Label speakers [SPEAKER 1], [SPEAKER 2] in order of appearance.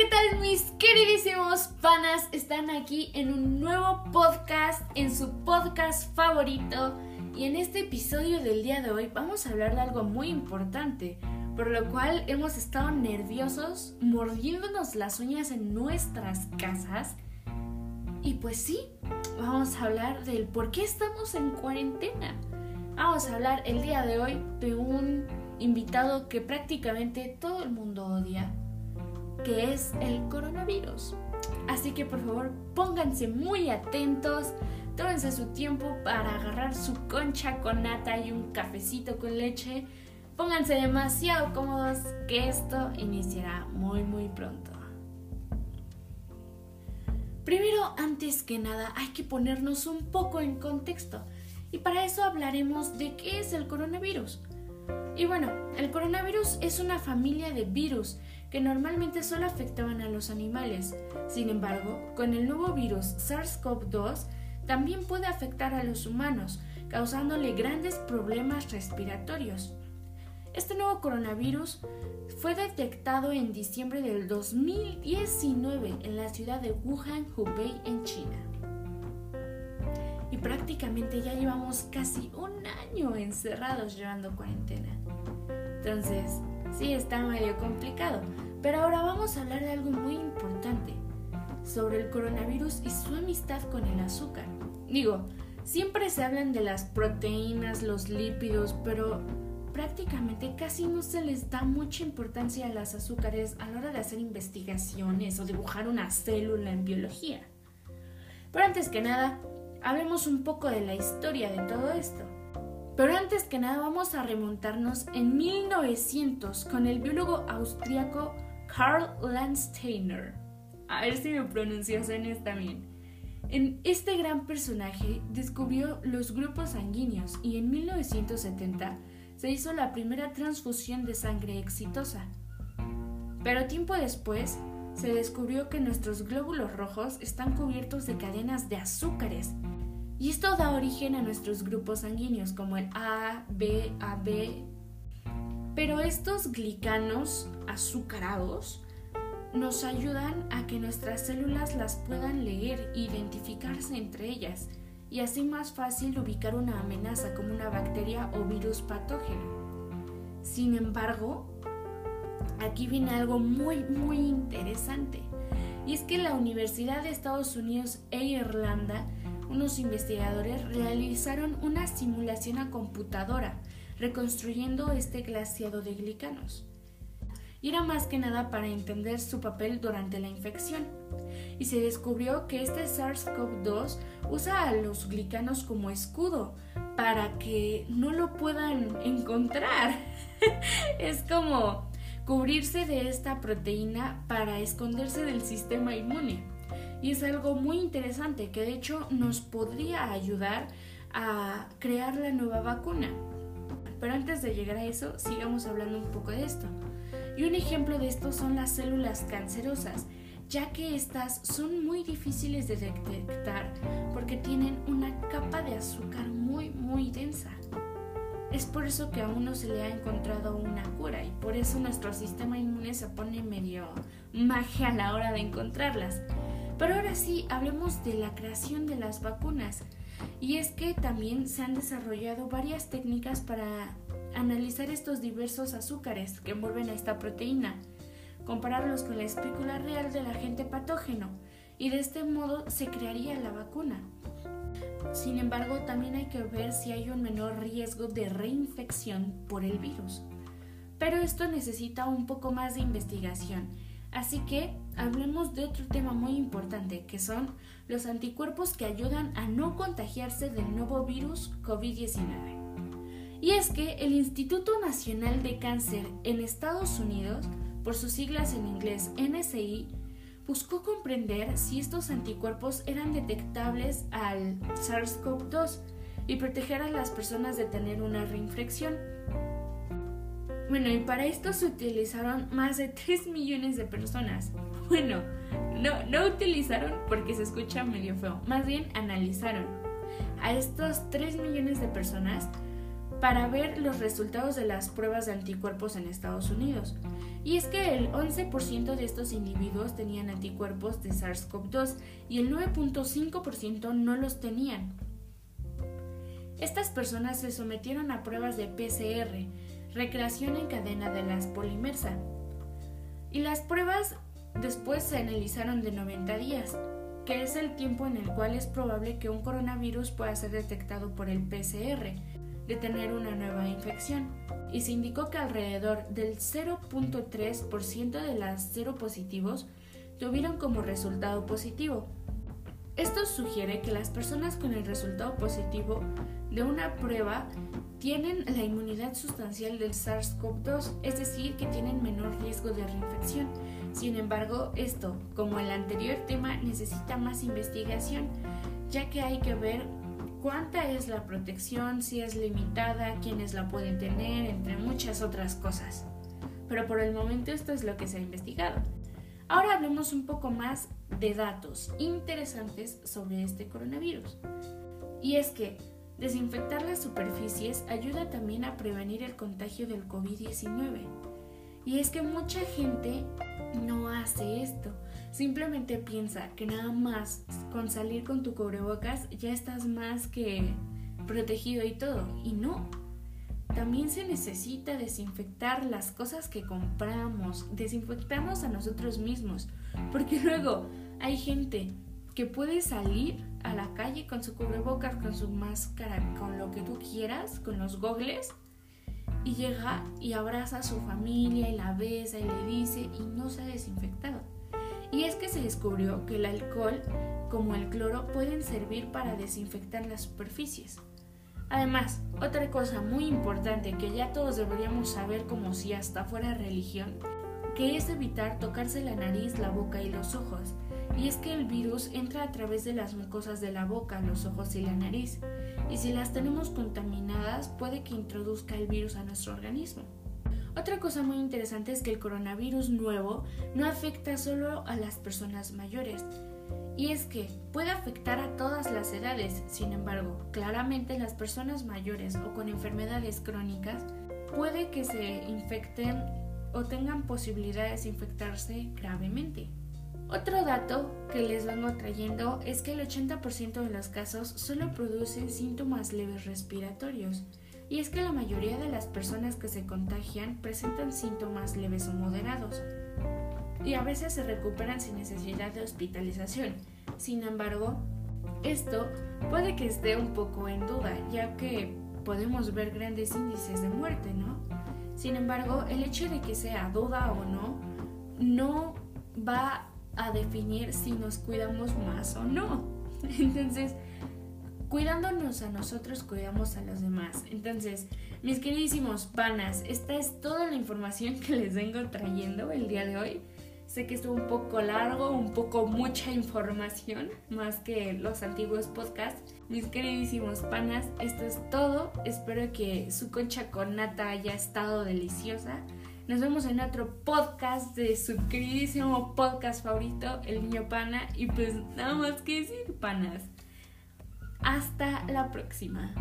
[SPEAKER 1] ¿qué tal mis queridísimos panas? Están aquí en un nuevo podcast, en su podcast favorito. Y en este episodio del día de hoy vamos a hablar de algo muy importante, por lo cual hemos estado nerviosos, mordiéndonos las uñas en nuestras casas. Y pues sí, vamos a hablar del por qué estamos en cuarentena. Vamos a hablar el día de hoy de un invitado que prácticamente todo el mundo odia, que es el coronavirus. Así que por favor pónganse muy atentos, tómense su tiempo para agarrar su concha con nata y un cafecito con leche. Pónganse demasiado cómodos que esto iniciará muy muy pronto. Primero, antes que nada, hay que ponernos un poco en contexto y para eso hablaremos de qué es el coronavirus. Y bueno, el coronavirus es una familia de virus que normalmente solo afectaban a los animales. Sin embargo, con el nuevo virus SARS-CoV-2 también puede afectar a los humanos, causándole grandes problemas respiratorios. Este nuevo coronavirus fue detectado en diciembre del 2019 en la ciudad de Wuhan, Hubei, en China. Y prácticamente ya llevamos casi un año encerrados llevando cuarentena. Entonces, sí está medio complicado. Pero ahora vamos a hablar de algo muy importante, sobre el coronavirus y su amistad con el azúcar. Digo, siempre se hablan de las proteínas, los lípidos, pero prácticamente casi no se les da mucha importancia a las azúcares a la hora de hacer investigaciones o dibujar una célula en biología. Pero antes que nada, hablemos un poco de la historia de todo esto. Pero antes que nada vamos a remontarnos en 1900 con el biólogo austríaco Karl Landsteiner. A ver si me pronunciación está bien. En este gran personaje descubrió los grupos sanguíneos y en 1970 se hizo la primera transfusión de sangre exitosa. Pero tiempo después se descubrió que nuestros glóbulos rojos están cubiertos de cadenas de azúcares y esto da origen a nuestros grupos sanguíneos como el A, B, AB. Pero estos glicanos azucarados nos ayudan a que nuestras células las puedan leer e identificarse entre ellas y así más fácil ubicar una amenaza como una bacteria o virus patógeno. Sin embargo, aquí viene algo muy muy interesante y es que la Universidad de Estados Unidos e Irlanda unos investigadores realizaron una simulación a computadora reconstruyendo este glaciado de glicanos. Y era más que nada para entender su papel durante la infección. Y se descubrió que este SARS-CoV-2 usa a los glicanos como escudo para que no lo puedan encontrar. es como cubrirse de esta proteína para esconderse del sistema inmune y es algo muy interesante que de hecho nos podría ayudar a crear la nueva vacuna. Pero antes de llegar a eso, sigamos hablando un poco de esto. Y un ejemplo de esto son las células cancerosas, ya que estas son muy difíciles de detectar porque tienen una capa de azúcar muy muy densa. Es por eso que aún no se le ha encontrado una cura y por eso nuestro sistema inmune se pone medio magia a la hora de encontrarlas. Pero ahora sí, hablemos de la creación de las vacunas. Y es que también se han desarrollado varias técnicas para analizar estos diversos azúcares que envuelven a esta proteína, compararlos con la espícula real del agente patógeno, y de este modo se crearía la vacuna. Sin embargo, también hay que ver si hay un menor riesgo de reinfección por el virus. Pero esto necesita un poco más de investigación Así que hablemos de otro tema muy importante, que son los anticuerpos que ayudan a no contagiarse del nuevo virus COVID-19. Y es que el Instituto Nacional de Cáncer en Estados Unidos, por sus siglas en inglés NSI, buscó comprender si estos anticuerpos eran detectables al SARS-CoV-2 y proteger a las personas de tener una reinfección. Bueno, y para esto se utilizaron más de 3 millones de personas. Bueno, no, no utilizaron porque se escucha medio feo, más bien analizaron a estos 3 millones de personas para ver los resultados de las pruebas de anticuerpos en Estados Unidos. Y es que el 11% de estos individuos tenían anticuerpos de SARS-CoV-2 y el 9.5% no los tenían. Estas personas se sometieron a pruebas de PCR, recreación en cadena de las polimersa, y las pruebas después se analizaron de 90 días, que es el tiempo en el cual es probable que un coronavirus pueda ser detectado por el PCR, de tener una nueva infección, y se indicó que alrededor del 0.3% de las seropositivos tuvieron como resultado positivo. Esto sugiere que las personas con el resultado positivo de una prueba tienen la inmunidad sustancial del SARS-CoV-2, es decir, que tienen menor riesgo de reinfección. Sin embargo, esto, como el anterior tema, necesita más investigación, ya que hay que ver cuánta es la protección, si es limitada, quiénes la pueden tener, entre muchas otras cosas. Pero por el momento esto es lo que se ha investigado. Ahora hablemos un poco más de datos interesantes sobre este coronavirus. Y es que desinfectar las superficies ayuda también a prevenir el contagio del COVID-19. Y es que mucha gente no hace esto. Simplemente piensa que nada más con salir con tu cubrebocas ya estás más que protegido y todo. Y no. También se necesita desinfectar las cosas que compramos, desinfectarnos a nosotros mismos, porque luego hay gente que puede salir a la calle con su cubrebocas, con su máscara, con lo que tú quieras, con los gogles, y llega y abraza a su familia y la besa y le dice y no se ha desinfectado. Y es que se descubrió que el alcohol como el cloro pueden servir para desinfectar las superficies. Además, otra cosa muy importante que ya todos deberíamos saber como si hasta fuera religión, que es evitar tocarse la nariz, la boca y los ojos. Y es que el virus entra a través de las mucosas de la boca, los ojos y la nariz. Y si las tenemos contaminadas, puede que introduzca el virus a nuestro organismo. Otra cosa muy interesante es que el coronavirus nuevo no afecta solo a las personas mayores, y es que puede afectar a todas las edades, sin embargo, claramente las personas mayores o con enfermedades crónicas puede que se infecten o tengan posibilidades de infectarse gravemente. Otro dato que les vengo trayendo es que el 80% de los casos solo producen síntomas leves respiratorios, y es que la mayoría de las personas que se contagian presentan síntomas leves o moderados, y a veces se recuperan sin necesidad de hospitalización. Sin embargo, esto puede que esté un poco en duda, ya que podemos ver grandes índices de muerte, ¿no? Sin embargo, el hecho de que sea duda o no, no va a definir si nos cuidamos más o no. Entonces, cuidándonos a nosotros, cuidamos a los demás. Entonces, mis queridísimos panas, esta es toda la información que les vengo trayendo el día de hoy. Sé que estuvo un poco largo, un poco mucha información, más que los antiguos podcasts. Mis queridísimos panas, esto es todo. Espero que su concha con nata haya estado deliciosa. Nos vemos en otro podcast de su queridísimo podcast favorito, El Niño Pana. Y pues nada más que decir, panas. Hasta la próxima.